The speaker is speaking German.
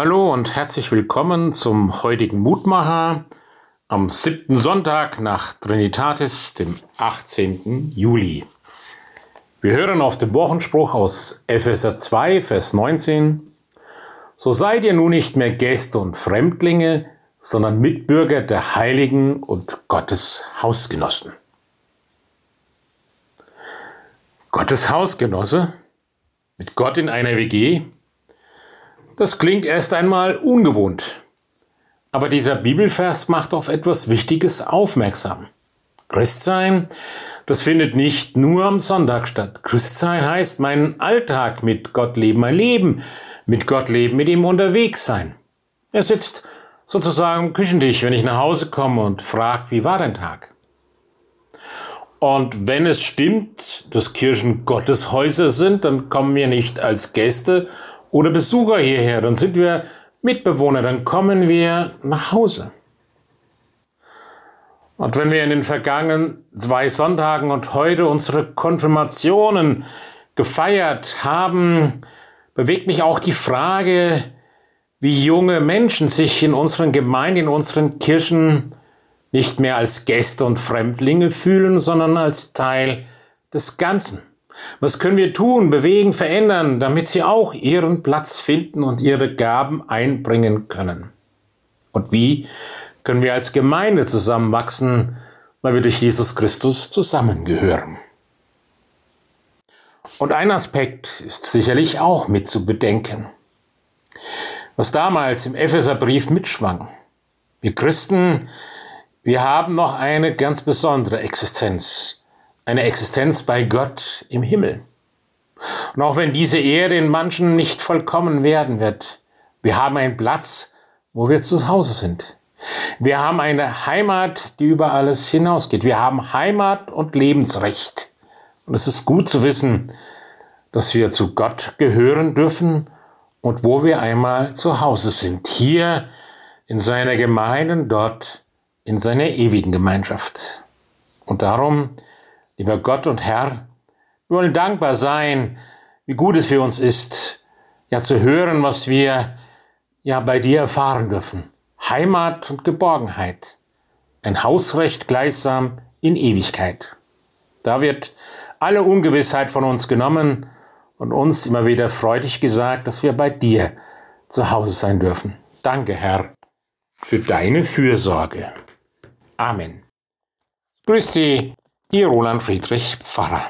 Hallo und herzlich willkommen zum heutigen Mutmacher am siebten Sonntag nach Trinitatis, dem 18. Juli. Wir hören auf den Wochenspruch aus Epheser 2, Vers 19. So seid ihr nun nicht mehr Gäste und Fremdlinge, sondern Mitbürger der Heiligen und Gottes Hausgenossen. Gottes Hausgenosse? Mit Gott in einer WG? Das klingt erst einmal ungewohnt. Aber dieser Bibelvers macht auf etwas Wichtiges aufmerksam. Christsein, das findet nicht nur am Sonntag statt. Christsein heißt meinen Alltag mit Gott leben, mein Leben mit Gott leben, mit ihm unterwegs sein. Er sitzt sozusagen am Küchentisch, wenn ich nach Hause komme und fragt, wie war dein Tag? Und wenn es stimmt, dass Kirchen Gotteshäuser sind, dann kommen wir nicht als Gäste oder Besucher hierher, dann sind wir Mitbewohner, dann kommen wir nach Hause. Und wenn wir in den vergangenen zwei Sonntagen und heute unsere Konfirmationen gefeiert haben, bewegt mich auch die Frage, wie junge Menschen sich in unseren Gemeinden, in unseren Kirchen nicht mehr als Gäste und Fremdlinge fühlen, sondern als Teil des Ganzen. Was können wir tun, bewegen, verändern, damit sie auch ihren Platz finden und ihre Gaben einbringen können? Und wie können wir als Gemeinde zusammenwachsen, weil wir durch Jesus Christus zusammengehören? Und ein Aspekt ist sicherlich auch mit zu bedenken. Was damals im Epheserbrief mitschwang. Wir Christen, wir haben noch eine ganz besondere Existenz eine Existenz bei Gott im Himmel. Und auch wenn diese Erde in manchen nicht vollkommen werden wird, wir haben einen Platz, wo wir zu Hause sind. Wir haben eine Heimat, die über alles hinausgeht. Wir haben Heimat und Lebensrecht. Und es ist gut zu wissen, dass wir zu Gott gehören dürfen und wo wir einmal zu Hause sind. Hier in seiner Gemeinde, dort in seiner ewigen Gemeinschaft. Und darum Lieber Gott und Herr, wir wollen dankbar sein, wie gut es für uns ist, ja zu hören, was wir ja bei dir erfahren dürfen. Heimat und Geborgenheit. Ein Hausrecht gleichsam in Ewigkeit. Da wird alle Ungewissheit von uns genommen und uns immer wieder freudig gesagt, dass wir bei dir zu Hause sein dürfen. Danke, Herr, für deine Fürsorge. Amen. Grüß Sie, Ihr Roland Friedrich Pfarrer.